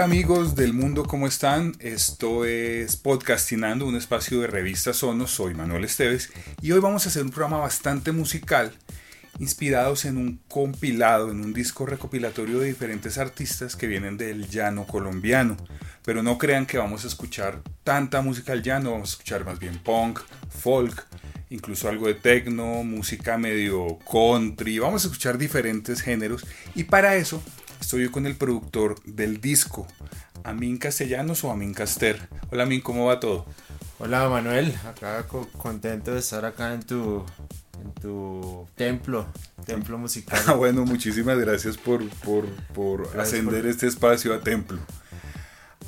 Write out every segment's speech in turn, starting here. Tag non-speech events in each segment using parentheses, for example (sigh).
Amigos del mundo, ¿cómo están? Esto es Podcastinando, un espacio de revista Sonos. Soy Manuel Esteves y hoy vamos a hacer un programa bastante musical inspirados en un compilado, en un disco recopilatorio de diferentes artistas que vienen del llano colombiano. Pero no crean que vamos a escuchar tanta música al llano, vamos a escuchar más bien punk, folk, incluso algo de techno, música medio country, vamos a escuchar diferentes géneros y para eso estoy con el productor del disco, Amin Castellanos o Amin Caster. Hola Amin, ¿cómo va todo? Hola Manuel, acá contento de estar acá en tu en tu templo, templo (laughs) musical. Ah, bueno, muchísimas gracias por, por, ascender este espacio a templo.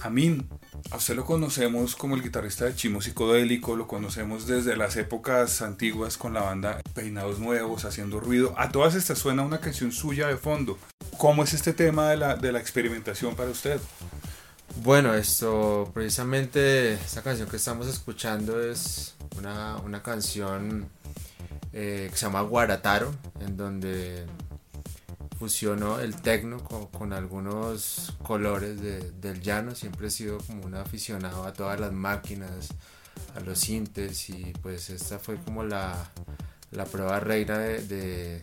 Amin, a usted lo conocemos como el guitarrista de Chimo Psicodélico, lo conocemos desde las épocas antiguas con la banda Peinados Nuevos, haciendo ruido. A todas estas suena una canción suya de fondo. ¿Cómo es este tema de la, de la experimentación para usted? Bueno, esto precisamente, esta canción que estamos escuchando es una, una canción eh, que se llama Guarataro, en donde fusionó el tecno con, algunos colores del llano. Siempre he sido como un aficionado a todas las máquinas, a los sintes y pues esta fue como la, la prueba reina de,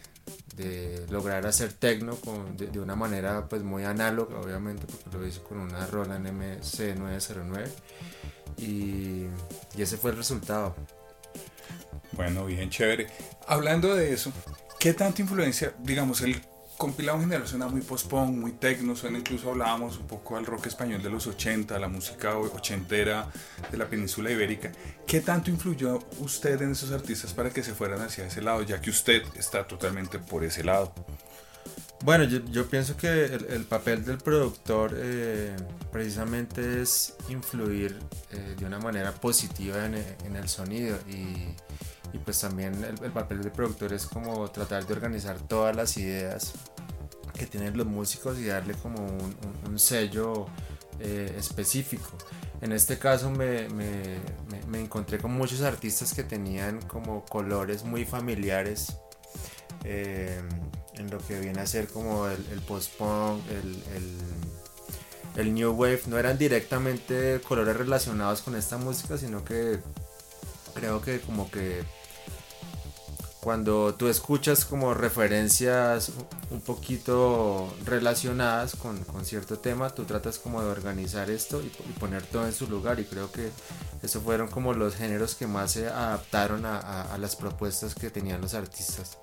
de, lograr hacer tecno de, de, una manera pues muy análoga obviamente porque lo hice con una Roland MC909 y, y ese fue el resultado. Bueno, bien chévere. Hablando de eso, ¿qué tanta influencia, digamos, el compilado en general suena muy post-punk, muy techno, suena incluso hablábamos un poco al rock español de los 80, la música ochentera de la península ibérica. ¿Qué tanto influyó usted en esos artistas para que se fueran hacia ese lado, ya que usted está totalmente por ese lado? Bueno, yo, pienso que el, papel del productor eh, precisamente es influir eh, de una manera positiva en, en el sonido y y pues también el, papel del productor es como tratar de organizar todas las ideas que tienen los músicos y darle como un, sello eh, específico. En este caso me, me, me, encontré con muchos artistas que tenían como colores muy familiares eh, en lo que viene a ser como el, el post-punk, el, el, el new wave. No eran directamente colores relacionados con esta música, sino que creo que como que cuando tú escuchas como referencias un poquito relacionadas con, cierto tema, tú tratas como de organizar esto y, poner todo en su lugar y creo que esos fueron como los géneros que más se adaptaron a, las propuestas que tenían los artistas.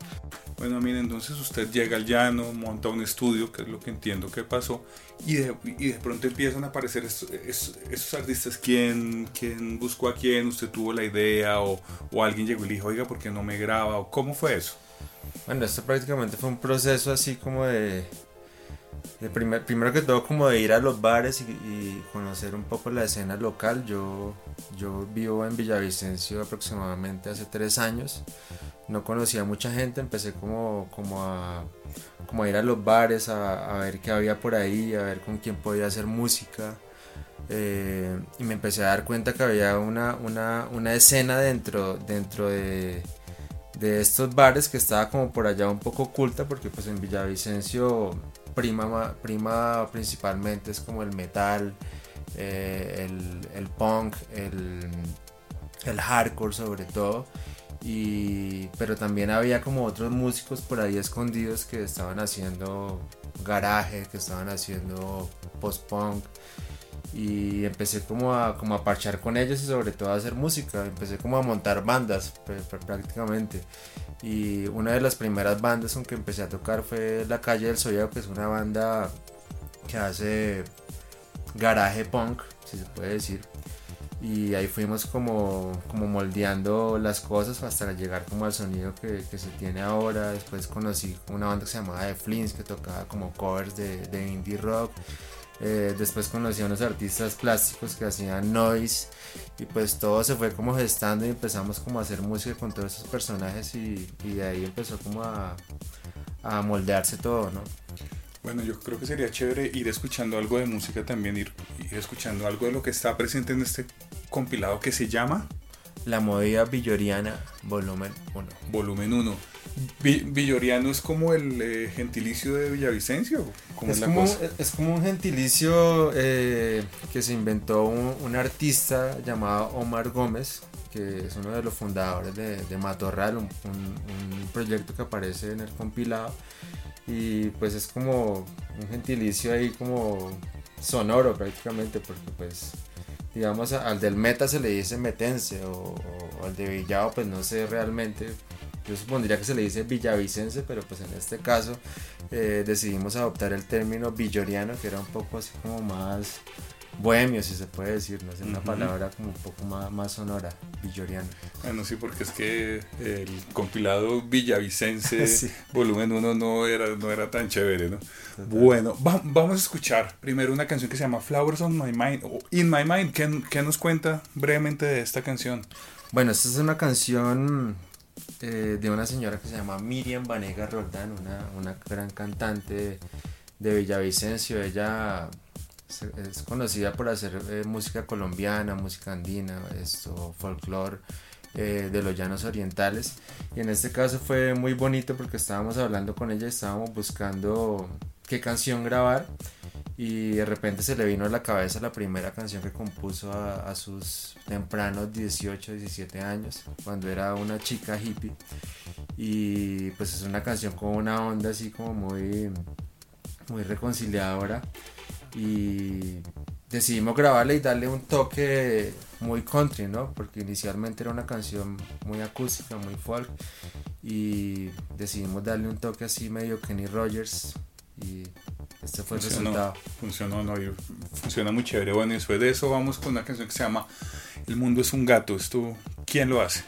Bueno, mire, entonces usted llega al llano, monta un estudio, que es lo que entiendo que pasó, y de, y de pronto empiezan a aparecer esos, artistas. ¿Quién, ¿Quién, buscó a quién? ¿Usted tuvo la idea? O, o, alguien llegó y le dijo, oiga, ¿por qué no me graba? ¿O ¿Cómo fue eso? Bueno, esto prácticamente fue un proceso así como de, primero que todo como de ir a los bares y, conocer un poco la escena local. Yo, yo vivo en Villavicencio aproximadamente hace tres años. No conocía a mucha gente, empecé como, como, a, como ir a los bares, a, ver qué había por ahí, a ver con quién podía hacer música. Eh, y me empecé a dar cuenta que había una, una, una escena dentro, dentro de, de estos bares que estaba como por allá un poco oculta porque pues en Villavicencio prima, prima principalmente es como el metal, eh, el, punk, el, el, hardcore sobre todo. Y, pero también había como otros músicos por ahí escondidos que estaban haciendo garaje, que estaban haciendo post-punk y empecé como a, como a parchar con ellos y sobre todo a hacer música, empecé como a montar bandas prácticamente y una de las primeras bandas con que empecé a tocar fue La Calle del Sollado que es una banda que hace garaje punk, si se puede decir y ahí fuimos como, como moldeando las cosas hasta llegar como al sonido que, que, se tiene ahora. Después conocí una banda que se llamaba The Flins que tocaba como covers de, de indie rock. Eh, después conocí a unos artistas plásticos que hacían noise y pues todo se fue como gestando y empezamos como a hacer música con todos esos personajes y, y de ahí empezó como a, moldearse todo, ¿no? Bueno, yo creo que sería chévere ir escuchando algo de música también, ir, ir escuchando algo de lo que está presente en este compilado que se llama La movida villoriana, volumen 1. Volumen 1. Villoriano es como el eh, gentilicio de Villavicencio. es, como, es, como, un gentilicio eh, que se inventó un, artista llamado Omar Gómez, que es uno de los fundadores de, Matorral, un, proyecto que aparece en el compilado. Y pues es como un gentilicio ahí como sonoro prácticamente, porque pues digamos al del meta se le dice metense o, al de Villado pues no sé realmente. Yo supondría que se le dice villavicense, pero pues en este caso eh, decidimos adoptar el término villoriano, que era un poco así como más bohemio, si se puede decir, no es una palabra como un poco más, más sonora, villoriano. Bueno, sí, porque es que el compilado villavicense (laughs) volumen 1 no era, no era tan chévere, ¿no? Bueno, vamos a escuchar primero una canción que se llama Flowers on My Mind, o In My Mind, ¿qué, ¿qué nos cuenta brevemente de esta canción? Bueno, esta es una canción eh, de una señora que se llama Miriam Vanega Roldán, una, gran cantante de Villavicencio. Ella es conocida por hacer eh, música colombiana, música andina, esto, folclore eh, de los llanos orientales. Y en este caso fue muy bonito porque estábamos hablando con ella, estábamos buscando qué canción grabar y de repente se le vino a la cabeza la primera canción que compuso a, sus tempranos 18, 17 años, cuando era una chica hippie. Y pues es una canción con una onda así como muy, muy reconciliadora. Y decidimos grabarla y darle un toque muy country, ¿no? Porque inicialmente era una canción muy acústica, muy folk. Y decidimos darle un toque así medio Kenny Rogers. Y este fue funcionó, el resultado. Funcionó, no, funciona muy chévere. Bueno, y después de eso vamos con una canción que se llama El mundo es un gato. ¿Esto quién lo hace?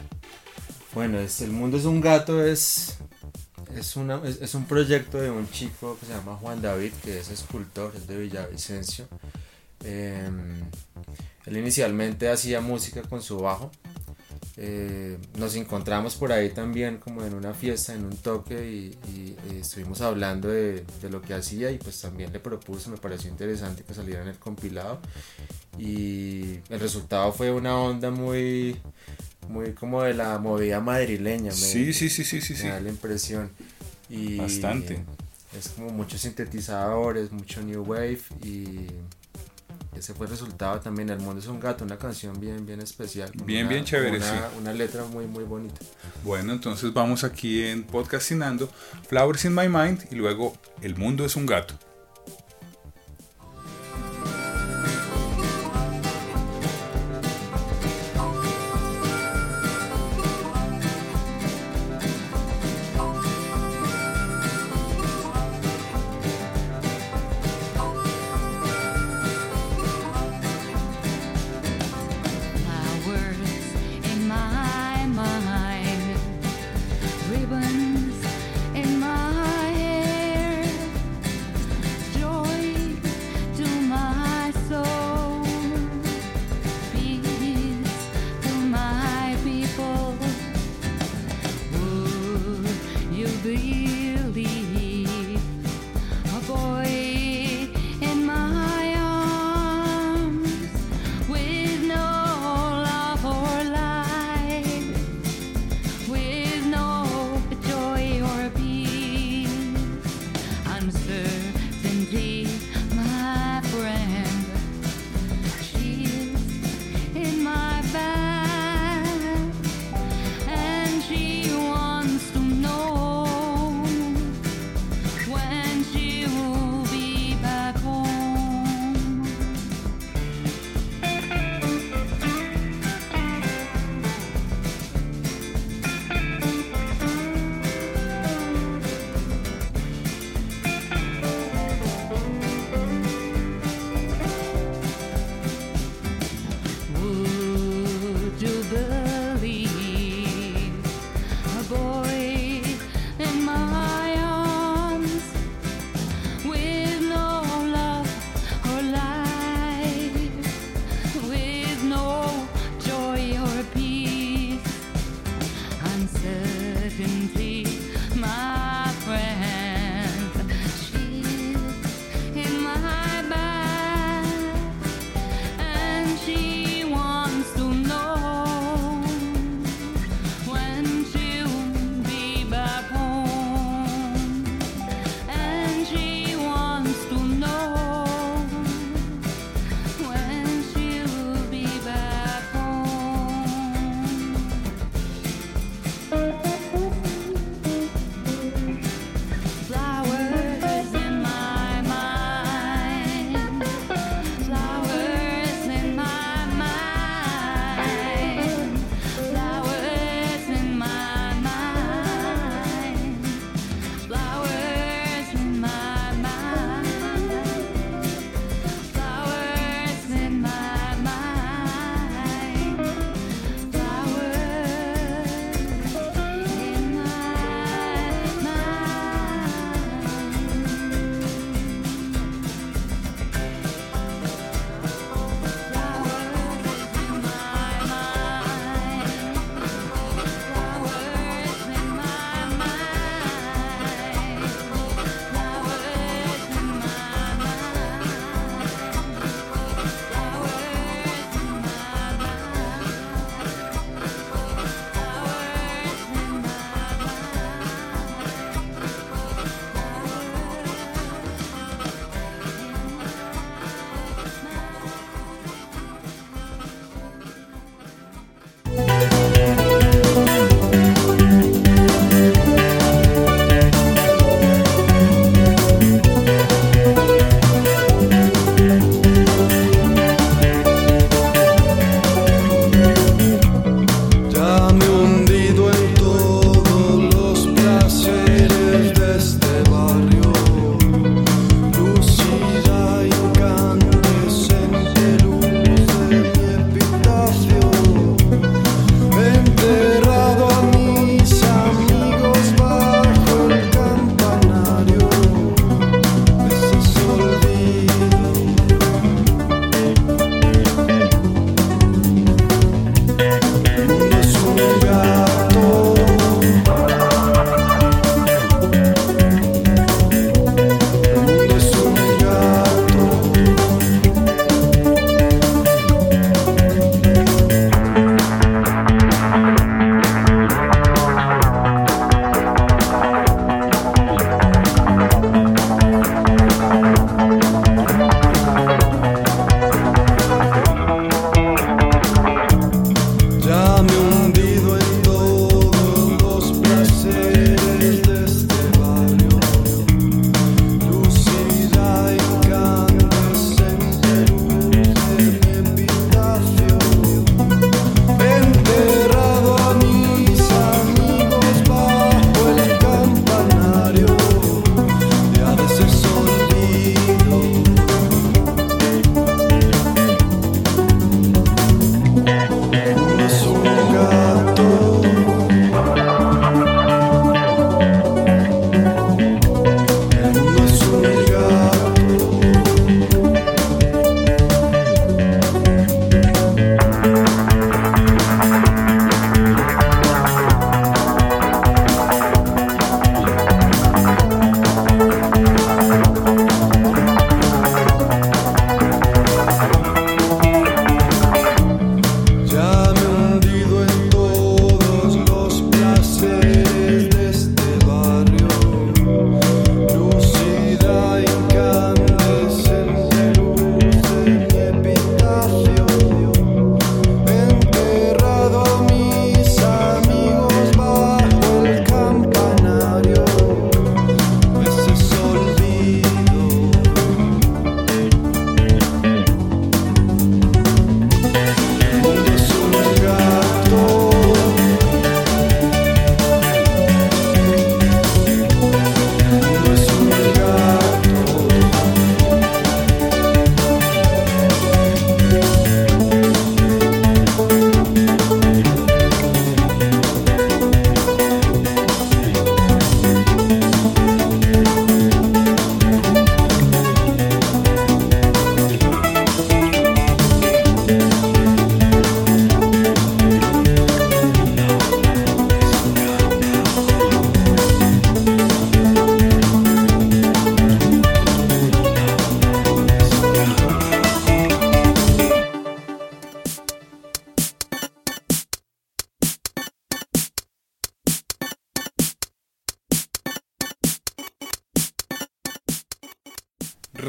Bueno, es, El mundo es un gato es, es, una, es, un proyecto de un chico que se llama Juan David, que es escultor, es de Villavicencio. Em, él inicialmente hacía música con su bajo eh, nos encontramos por ahí también como en una fiesta, en un toque y, estuvimos hablando de, lo que hacía y pues también le propuse, me pareció interesante que saliera en el compilado y el resultado fue una onda muy, muy como de la movida madrileña. sí, sí, sí, sí, sí. Me da la impresión. Y Bastante. Es como muchos sintetizadores, mucho new wave y ese fue el resultado también. El mundo es un gato, una canción bien, bien especial. Bien, bien chévere, una, sí. Una letra muy, muy bonita. Bueno, entonces vamos aquí en Podcastinando, Flowers in My Mind y luego El mundo es un gato.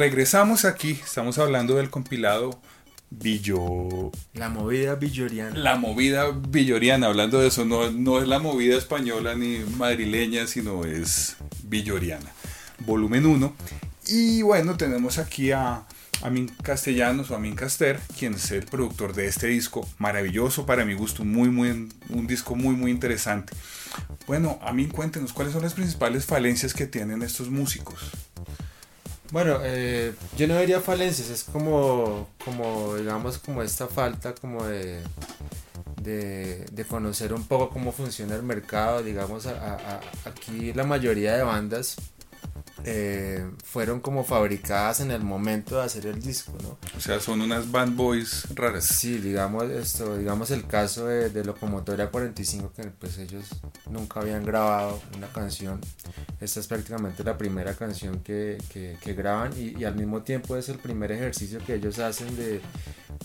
Regresamos aquí, estamos hablando del compilado Billo... La movida villoriana. La movida villoriana, hablando de eso, no, no es la movida española ni madrileña, sino es villoriana. Volumen 1. Y bueno, tenemos aquí a Amin Castellanos o Amin Caster, quien es el productor de este disco, maravilloso para mi gusto, muy, muy, un disco muy, muy interesante. Bueno, Amin, cuéntenos cuáles son las principales falencias que tienen estos músicos. Bueno, eh, yo no diría falencias, es como, como, digamos, como esta falta como de, de, conocer un poco cómo funciona el mercado, digamos, aquí la mayoría de bandas eh, fueron como fabricadas en el momento de hacer el disco, ¿no? O sea, son unas band boys raras. Sí, digamos esto, digamos el caso de, de Locomotoria 45, que pues ellos nunca habían grabado una canción. Esta es prácticamente la primera canción que, que, graban y, al mismo tiempo es el primer ejercicio que ellos hacen de,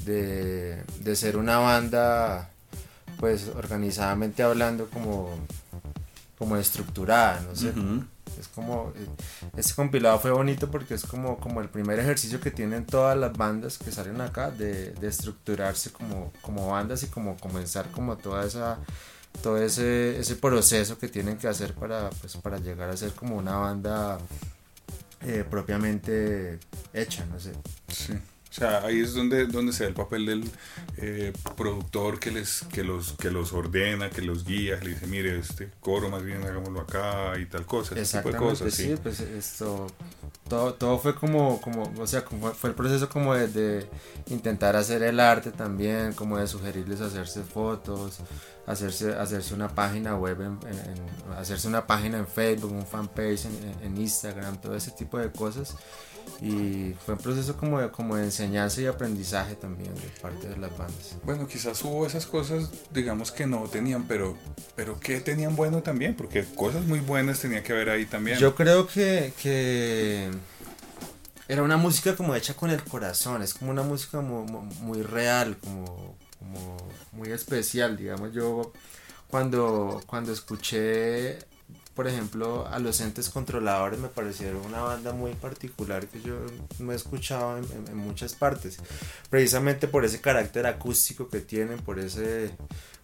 de, de ser una banda, pues organizadamente hablando como, como estructurada, no sé. Es como, este compilado fue bonito porque es como, como el primer ejercicio que tienen todas las bandas que salen acá de, de estructurarse como, como bandas y como comenzar como toda esa todo ese, ese proceso que tienen que hacer para, pues, para llegar a ser como una banda eh, propiamente hecha, no sé. Sí. O sea, ahí es donde, donde se da el papel del eh, productor que, les, que, los, que los ordena, que los guía, le dice, mire, este coro más bien hagámoslo acá y tal cosa. Exactamente, sí, pues esto, todo, todo fue como, como, o sea, como fue el proceso como de, intentar hacer el arte también, como de sugerirles hacerse fotos, hacerse, hacerse una página web, en, hacerse una página en Facebook, un fanpage en, en Instagram, todo ese tipo de cosas y fue un proceso como de, como de enseñanza y aprendizaje también de parte de las bandas. Bueno, quizás hubo esas cosas, digamos que no tenían, pero, pero que tenían bueno también, porque cosas muy buenas tenía que haber ahí también. Yo creo que, que era una música como hecha con el corazón, es como una música muy, muy real, como, como muy especial, digamos. Yo cuando, cuando escuché por ejemplo, a los entes controladores me parecieron una banda muy particular que yo no he escuchado en, muchas partes. Precisamente por ese carácter acústico que tienen, por ese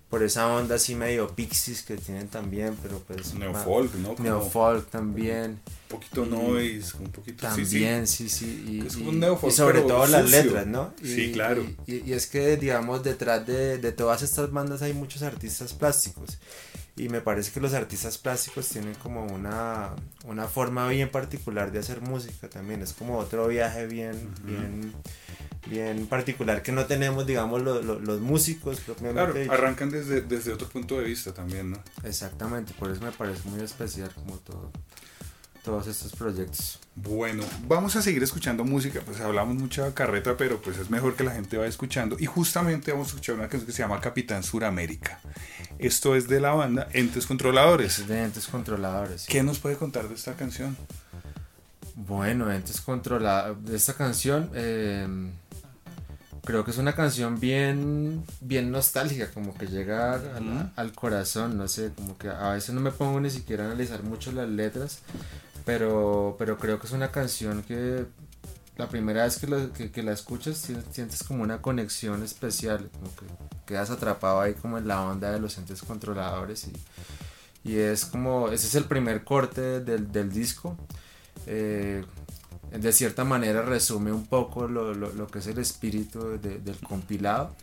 por esa onda así medio pixies que tienen también, pero pues... Neofolk, ¿no? Neofolk también. Un poquito noise, un poquito... También, sí, sí. Y, es un y, sobre todo las letras, ¿no? sí, claro. Y, es que, digamos, detrás de, de todas estas bandas hay muchos artistas plásticos y me parece que los artistas plásticos tienen como una, una forma bien particular de hacer música también, es como otro viaje bien, bien, bien particular que no tenemos, digamos, los músicos Claro, arrancan desde, desde otro punto de vista también, ¿no? Exactamente, por eso me parece muy especial como todo todos estos proyectos. Bueno, vamos a seguir escuchando música, pues hablamos mucha carreta, pero pues es mejor que la gente vaya escuchando. Y justamente vamos a escuchar una canción que se llama Capitán Suramérica. Esto es de la banda Entes Controladores. Es de Entes Controladores. ¿Qué nos puede contar de esta canción? Bueno, Entes Controladores, de esta canción... Em, creo que es una canción bien, bien nostálgica, como que llega al, corazón, no sé, como que a veces no me pongo ni siquiera a analizar mucho las letras, pero, pero creo que es una canción que la primera vez que, la escuchas sientes como una conexión especial, como que quedas atrapado ahí como en la onda de los entes controladores y, y es como, ese es el primer corte del, disco. Eh, de cierta manera resume un poco lo, que es el espíritu del compilado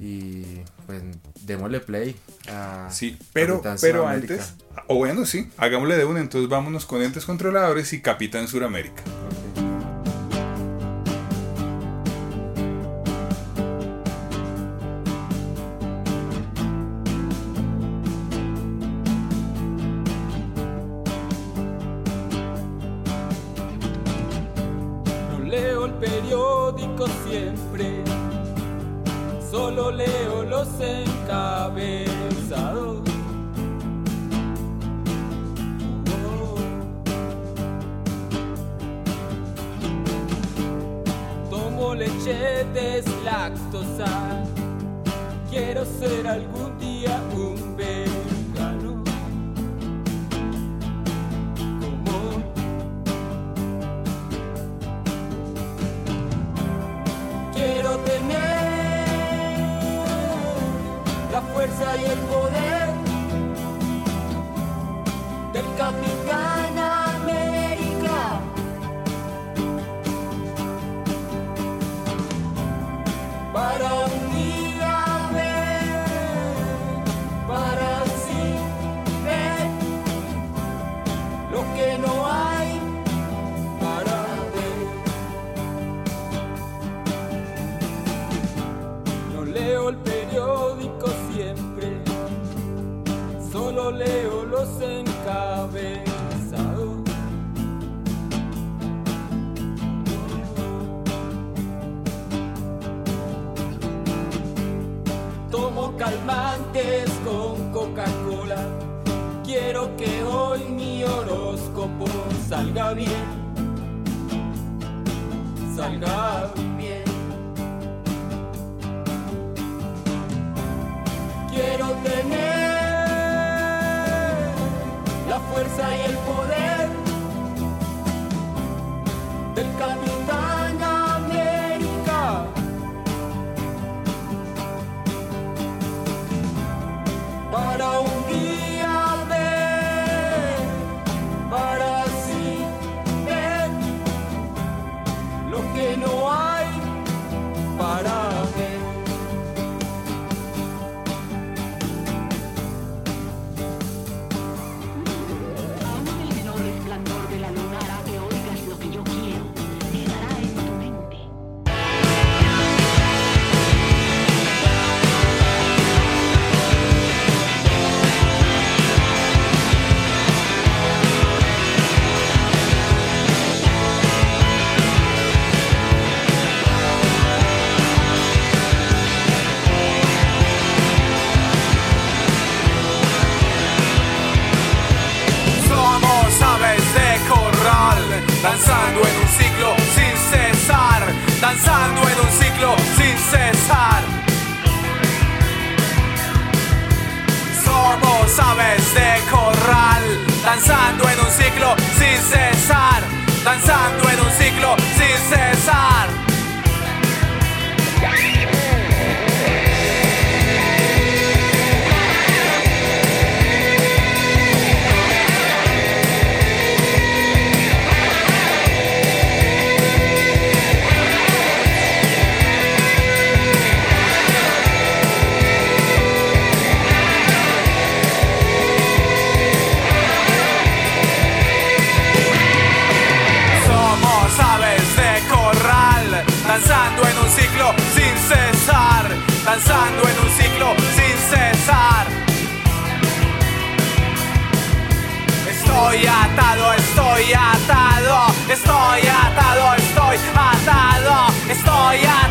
y pues démosle play a sí pero pero antes o bueno sí hagámosle de una entonces vámonos con entes controladores y Capitán Suramérica. Fuerza desencabezado. Oh. Tomo leche deslactosa, quiero ser algo. Salga bien. Danzando Estoy atado, estoy atado, estoy atado, estoy atado, estoy atado,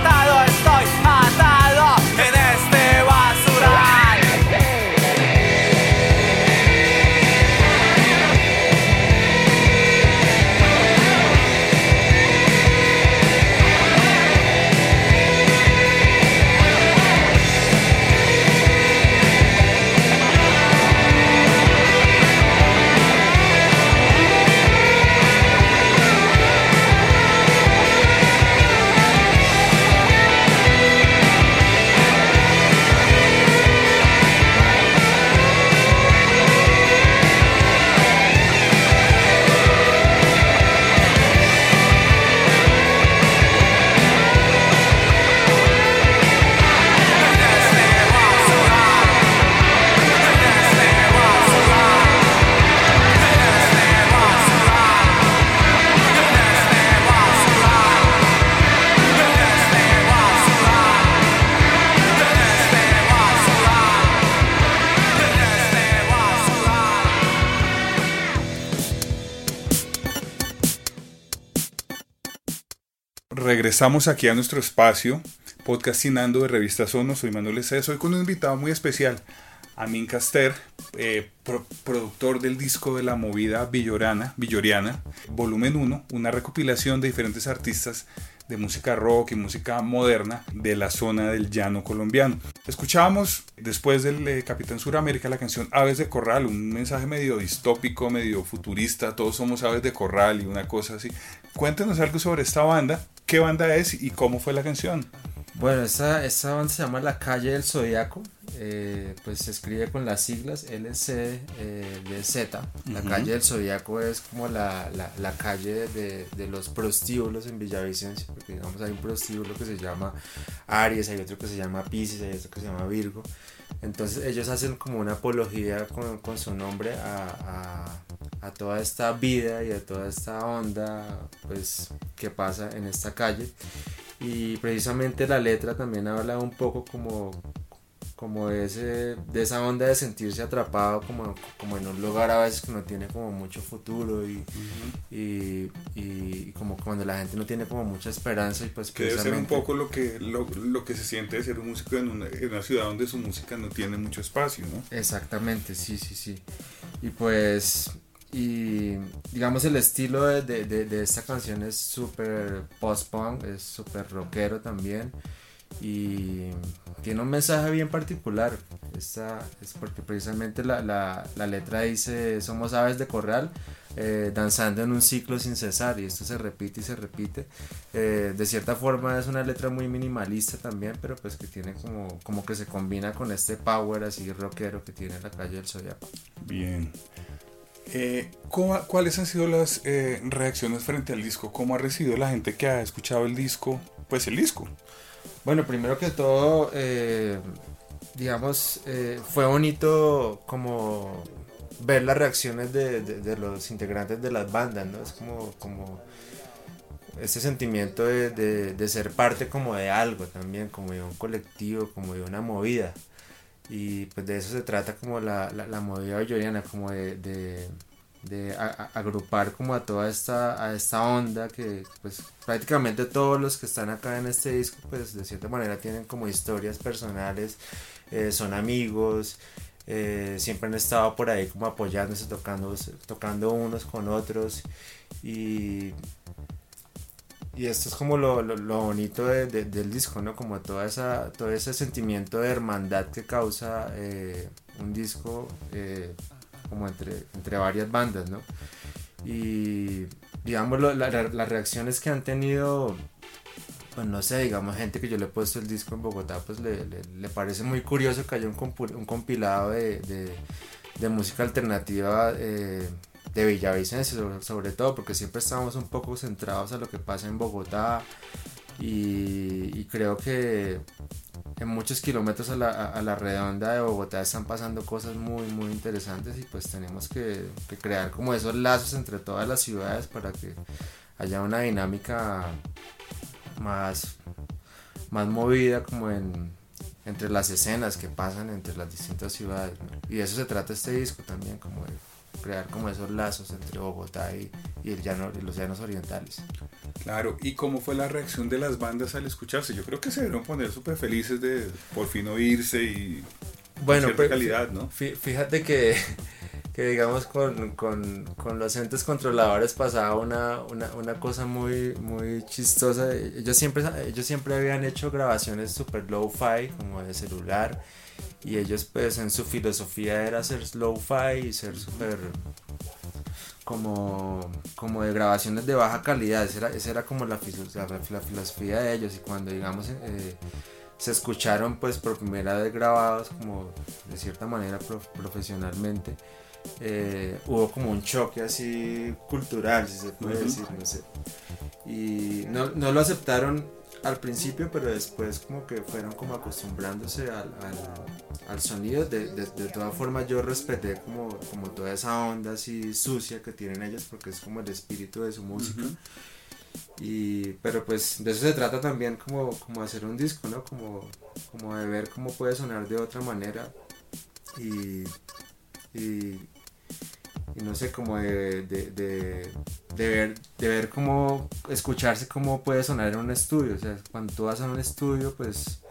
Regresamos aquí a nuestro espacio, podcastinando de Revista Sono. Soy Manuel César, hoy con un invitado muy especial, Amin Caster, eh, pro- productor del disco de la movida villorana, villoriana, volumen 1, una recopilación de diferentes artistas de música rock y música moderna de la zona del llano colombiano. Escuchábamos después del eh, Capitán Suramérica la canción Aves de Corral, un mensaje medio distópico, medio futurista, todos somos aves de corral y una cosa así. Cuéntenos algo sobre esta banda, qué banda es y cómo fue la canción. Bueno, esta, esta banda se llama La Calle del Zodiaco. eh, pues se escribe con las siglas LC eh, de Z. La calle del Zodíaco es como la, la, la calle de, de los prostíbulos en Villavicencio, porque digamos hay un prostíbulo que se llama Aries, hay otro que se llama Pisces, hay otro que se llama Virgo. Entonces ellos hacen como una apología con, con su nombre a, a, toda esta vida y a toda esta onda pues que pasa en esta calle y precisamente la letra también habla un poco como como de, ese, de esa onda de sentirse atrapado como, como en un lugar a veces que no tiene como mucho futuro y, y, y como cuando la gente no tiene como mucha esperanza y pues Que debe ser un poco lo que, lo, lo que se siente de ser un músico en una, en una ciudad donde su música no tiene mucho espacio, ¿no? Exactamente, sí, sí, sí. Y pues, y digamos el estilo de, de, de- de esta canción es súper post-punk, es súper rockero también. Y tiene un mensaje bien particular. Esta es porque precisamente la, la, la letra dice, somos aves de corral, eh, danzando en un ciclo sin cesar. Y esto se repite y se repite. Eh, de cierta forma es una letra muy minimalista también, pero pues que tiene como, como que se combina con este power así rockero que tiene la calle del Zodiaco. Bien. Eh, ¿cu- ¿Cuáles han sido las eh, reacciones frente al disco? ¿Cómo ha recibido la gente que ha escuchado el disco? Pues el disco. Bueno, primero que todo, eh, digamos, eh, fue bonito como ver las reacciones de, los integrantes de las bandas, ¿no? Es como, como ese sentimiento de- de ser parte como de algo también, como de un colectivo, como de una movida. Y pues de eso se trata como la, la, la movida belloriana, como de, de, agrupar como a toda esta, a esta onda que pues prácticamente todos los que están acá en este disco pues de cierta manera tienen como historias personales, eh, son amigos, eh, siempre han estado por ahí como apoyándose, tocando, tocando unos con otros. Y, y esto es como lo, lo, bonito de- de- del disco, ¿no? Como toda esa, todo ese sentimiento de hermandad que causa eh, un disco eh, como entre, entre varias bandas, ¿no? Y digamos las reacciones que han tenido, pues no sé, digamos gente que yo le he puesto el disco en Bogotá, pues le, le- parece muy curioso que haya un, un compilado de, de- de música alternativa eh, de Villavicencio, sobre, sobre todo, porque siempre estamos un poco centrados a lo que pasa en Bogotá y, creo que en muchos kilómetros a la, a- la redonda de Bogotá están pasando cosas muy muy interesantes y pues tenemos que, crear como esos lazos entre todas las ciudades para que haya una dinámica más, más movida como en entre las escenas que pasan entre las distintas ciudades y de eso se trata este disco también como de crear como esos lazos entre Bogotá y, y el llano, y los llanos orientales Claro, ¿y cómo fue la reacción de las bandas al escucharse? Yo creo que se debieron poner súper felices de por fin oírse y bueno pero calidad, ¿no? fí- fíjate que, (laughs) que digamos con, con, con los entes controladores pasaba una, una, una cosa muy, muy chistosa. Ellos siempre, ellos siempre habían hecho grabaciones super low-fi, como de celular, y ellos pues en su filosofía era ser low-fi y ser súper como, como de grabaciones de baja calidad, esa era, esa era como la, la, la filosofía de ellos. Y cuando digamos eh, se escucharon pues por primera vez grabados como de cierta manera prof- profesionalmente, eh, hubo como un choque así cultural, si se puede decir, no sé. Y no, no lo aceptaron al principio, pero después como que fueron como acostumbrándose al, al, al sonido. De, de, de todas formas yo respeté como, como toda esa onda así sucia que tienen ellos porque es como el espíritu de su música. Y, pero pues de eso se trata también como, como hacer un disco, ¿no? Como, como de ver cómo puede sonar de otra manera y, y, y no sé, como de, de, de, de ver, de ver cómo, escucharse cómo puede sonar en un estudio. O sea, cuando tú vas a un estudio, pues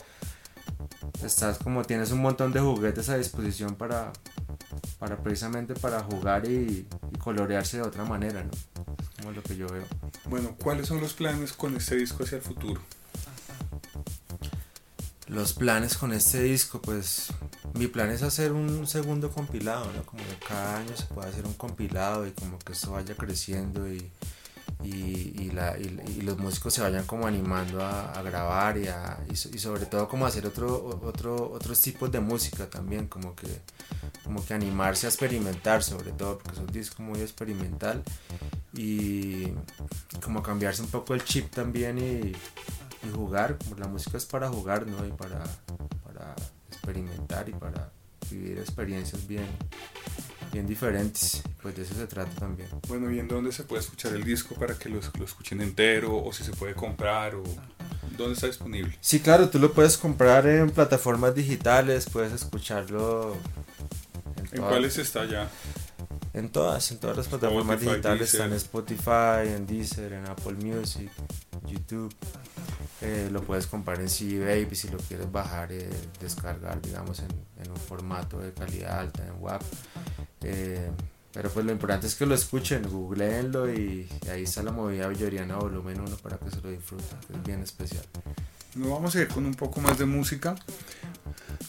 estás como, tienes un montón de juguetes a disposición para, para precisamente para jugar y, y colorearse de otra manera, ¿no? Como lo que yo veo. Bueno, ¿cuáles son los planes con este disco hacia el futuro? Los planes con este disco, pues mi plan es hacer un segundo compilado, ¿no? Como cada año se puede hacer un compilado y como que esto vaya creciendo y, y, los músicos se vayan como animando a, grabar y, a- sobre todo como hacer otro, otro, otros tipos de música también, como que, como que animarse a experimentar sobre todo, porque es un disco muy experimental y como cambiarse un poco el chip también y, y jugar, como la música es para jugar, ¿no? Y para, para experimentar y para vivir experiencias bien, bien diferentes, pues de eso se trata también. Bueno, ¿y en dónde se puede escuchar el disco para que lo, lo escuchen entero? ¿O si se puede comprar? ¿O dónde está disponible? Sí, claro, tú lo puedes comprar en plataformas digitales, puedes escucharlo en, ¿En cuáles está ya? En todas, en todas las plataformas Spotify, digitales Deezer. están en Spotify, en Deezer, en Apple Music, YouTube. Eh, lo puedes comprar en CD Baby si lo quieres bajar, eh, descargar, digamos, en, en un formato de calidad alta, en WAP. Eh, pero pues lo importante es que lo escuchen, googleenlo y, y ahí está la movida villoriana volumen 1 para que se lo disfruten, es bien especial. Nos vamos a ir con un poco más de música.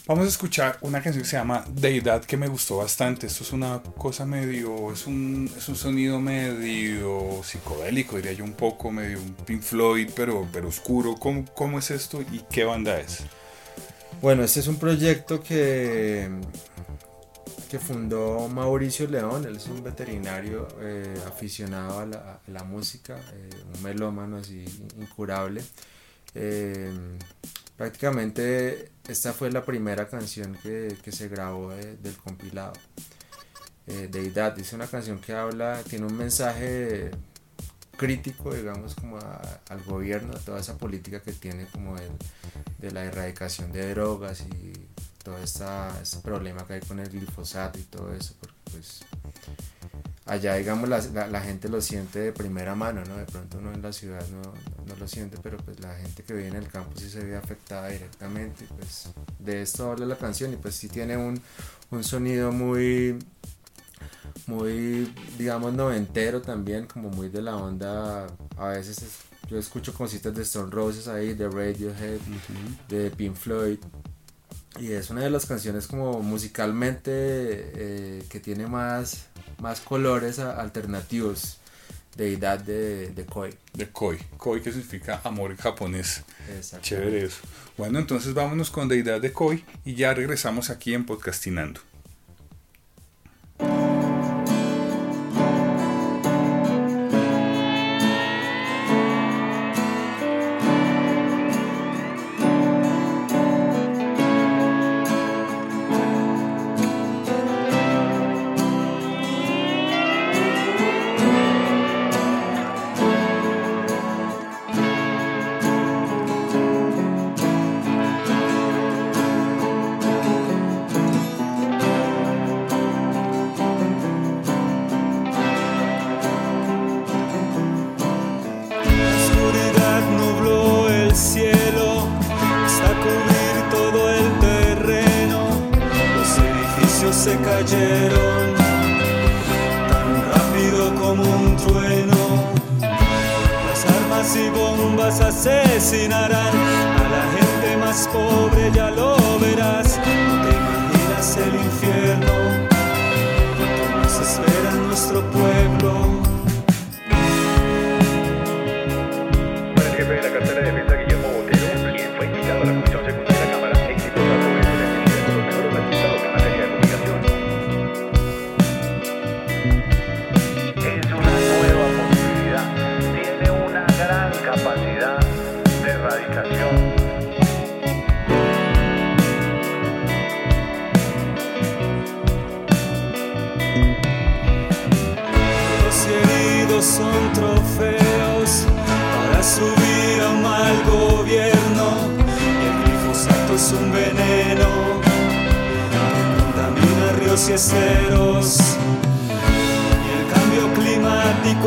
Vamos a escuchar una canción que se llama Deidad que me gustó bastante. Esto es una cosa medio, es un, es un sonido medio psicodélico, diría yo un poco, medio un Pink Floyd, pero, pero oscuro. ¿Cómo, ¿Cómo es esto y qué banda es? Bueno, este es un proyecto que, que fundó Mauricio León, él es un veterinario eh, aficionado a la, música, eh, un melómano así incurable. Eh, prácticamente esta fue la primera canción que, que se grabó de- del compilado. Eh, Deidad, es una canción que habla, tiene un mensaje crítico, digamos, como al gobierno, a toda esa política que tiene como de la erradicación de drogas y todo este problema que hay con el glifosato y todo eso, porque pues allá digamos la, la- la gente lo siente de primera mano, ¿no? De pronto uno en la ciudad no, no lo siente, pero pues la gente que vive en el campo sí se ve afectada directamente, pues de esto habla la canción y pues sí tiene un, un sonido muy muy digamos noventero también como muy de la onda a veces es- yo escucho cositas de Stone Roses ahí de Radiohead de Pink Floyd y es una de las canciones como musicalmente eh, que tiene más más colores alternativos de edad de, de Koi De Koi. Koi que significa amor en japonés. Exacto. Chévere eso. Bueno, entonces vámonos con Deidad de Koi y ya regresamos aquí en Podcastinando.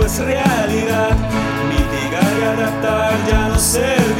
Es realidad. Mitigar y adaptar ya no servirá.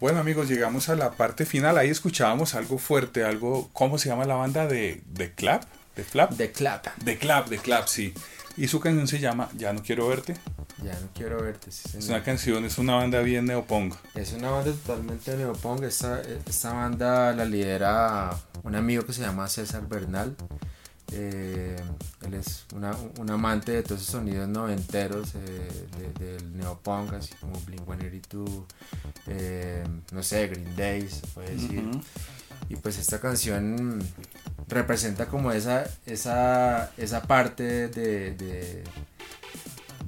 Bueno amigos, llegamos a la parte final. Ahí escuchábamos algo fuerte, algo, ¿cómo se llama la banda de, de Clap? ¿De Flap? De Clap. De Clap, de Clap, sí. Y su canción se llama Ya no quiero verte. Ya no quiero verte. Sí, es una canción, es una banda bien neopong. Es una banda totalmente neopong. Esta, esta banda la lidera un amigo que se llama César Bernal. Eh, él es una- un amante de todos esos sonidos noventeros, eh, de- del neopunk, así como Blink-182, eh, no sé, Green Day, se puede decir. Y pues esta canción representa como esa, esa, esa parte de, de,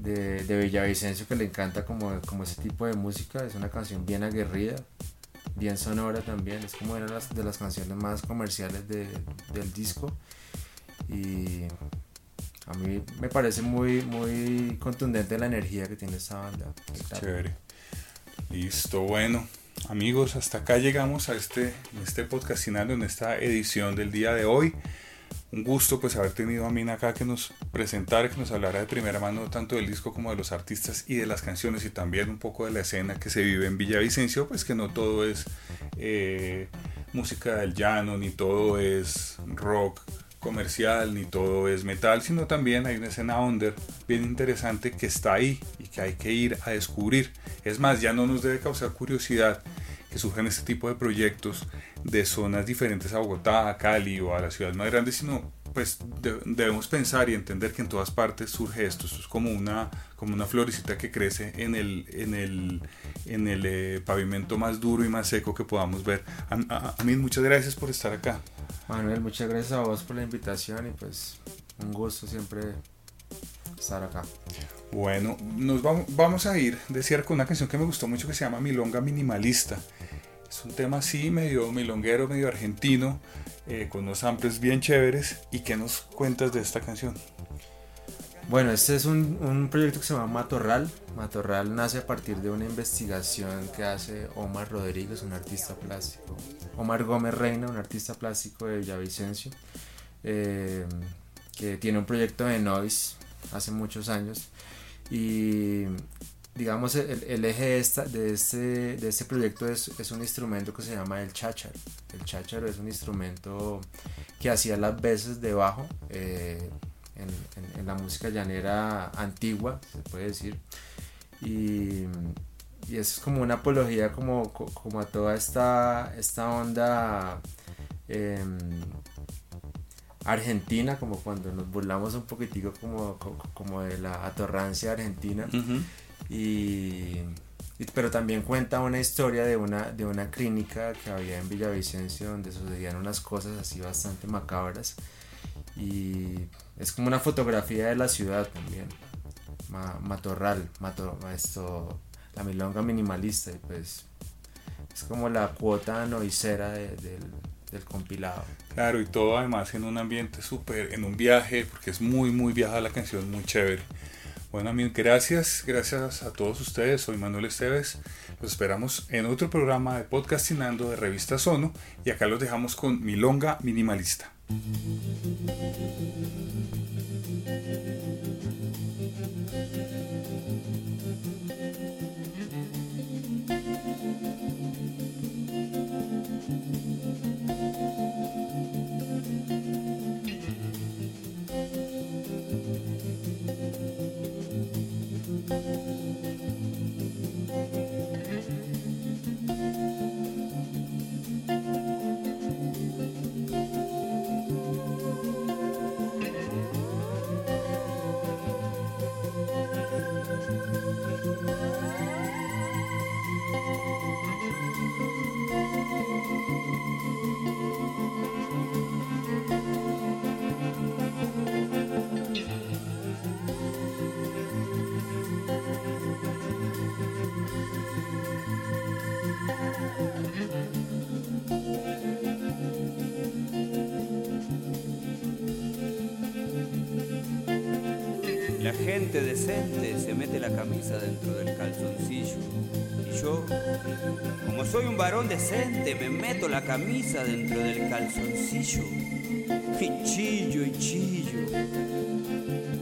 de, de Villavicencio que le encanta como, como ese tipo de música. Es una canción bien aguerrida, bien sonora también. Es como una de las, de las canciones más comerciales de- del disco. Y a mí me parece muy, muy contundente la energía que tiene esta banda. Chévere. Listo, bueno. Amigos, hasta acá llegamos a este, este podcastinando, en esta edición del día de hoy. Un gusto pues haber tenido a Mina acá que nos presentara, que nos hablara de primera mano tanto del disco como de los artistas y de las canciones y también un poco de la escena que se vive en Villavicencio, pues que no todo es eh, música del llano, ni todo es rock comercial, ni todo es metal, sino también hay una escena under bien interesante que está ahí y que hay que ir a descubrir. Es más, ya no nos debe causar curiosidad que surjan este tipo de proyectos de zonas diferentes a Bogotá, a Cali o a las ciudades más grandes, sino pues de- debemos pensar y entender que en todas partes surge esto. Esto es como una, como una florecita que crece en el, en el, en el eh, pavimento más duro y más seco que podamos ver. A, a- a mí muchas gracias por estar acá. Manuel, muchas gracias a vos por la invitación y pues un gusto siempre estar acá. Bueno, nos vamos, vamos a ir de cierre con una canción que me gustó mucho que se llama Milonga Minimalista. Es un tema así, medio milonguero, medio argentino, eh, con unos samples bien chéveres. ¿Y qué nos cuentas de esta canción? Bueno, este es un, un proyecto que se llama Matorral. Matorral nace a partir de una investigación que hace Omar Rodríguez, un artista plástico. Omar Gómez Reina, un artista plástico de Villavicencio, eh, que tiene un proyecto de noise hace muchos años. Y digamos, el, eje de, este, de este proyecto es, un instrumento que se llama el chácharo. El chácharo es un instrumento que hacía las veces de bajo. eh, en, la música llanera antigua, se puede decir. Y, es como una apología como, co- como a toda esta, esta onda em, argentina, como cuando nos burlamos un poquitico como, co- como de la atorrancia argentina. Y, y- pero también cuenta una historia de una, de una clínica que había en Villavicencio donde sucedían unas cosas así bastante macabras. Y es como una fotografía de la ciudad también. Ma- matorral mato- esto la milonga minimalista y pues es como la cuota noicera de- del, del compilado. Claro, y todo además en un ambiente súper, en un viaje, porque es muy, muy viajada la canción, muy chévere. Bueno, amigos, gracias, gracias a todos ustedes. Soy Manuel Esteves. Los esperamos en otro programa de podcastinando de Revista Sono. Y acá los dejamos con Milonga Minimalista. Me meto la camisa dentro del calzoncillo. Y chillo y chillo.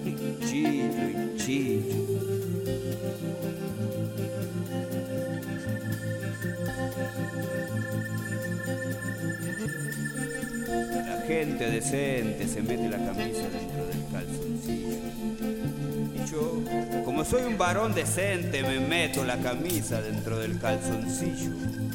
Y chillo y chillo. La gente decente se mete la camisa dentro del calzoncillo. Y yo, como soy un varón decente, me meto la camisa dentro del calzoncillo.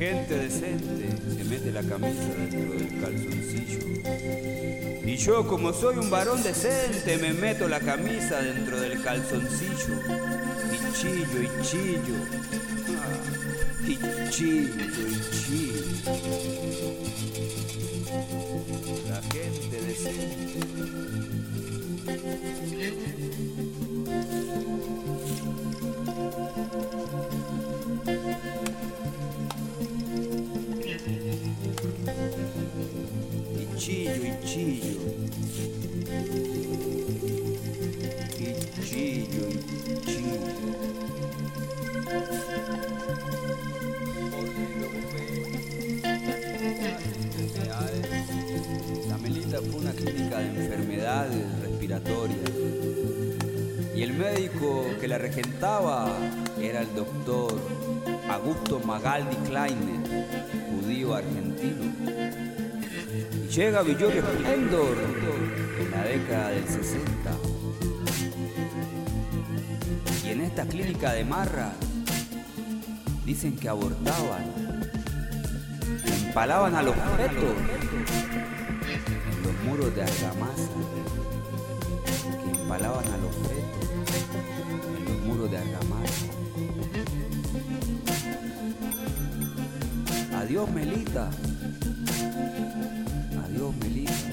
Gente decente se mete la camisa dentro del calzoncillo. Y yo como soy un varón decente me meto la camisa dentro del calzoncillo. Y chillo y chillo. Ah, y chillo y chillo. La gente decente. La regentaba era el doctor Augusto Magaldi Kleiner, judío argentino. Y llega Villorio Splendor en la década del 60. Y en esta clínica de marra dicen que abortaban, empalaban a los fetos en los muros de argamasa, que empalaban a los fetos en los muros de argamasa. Adiós Melita, adiós Melita.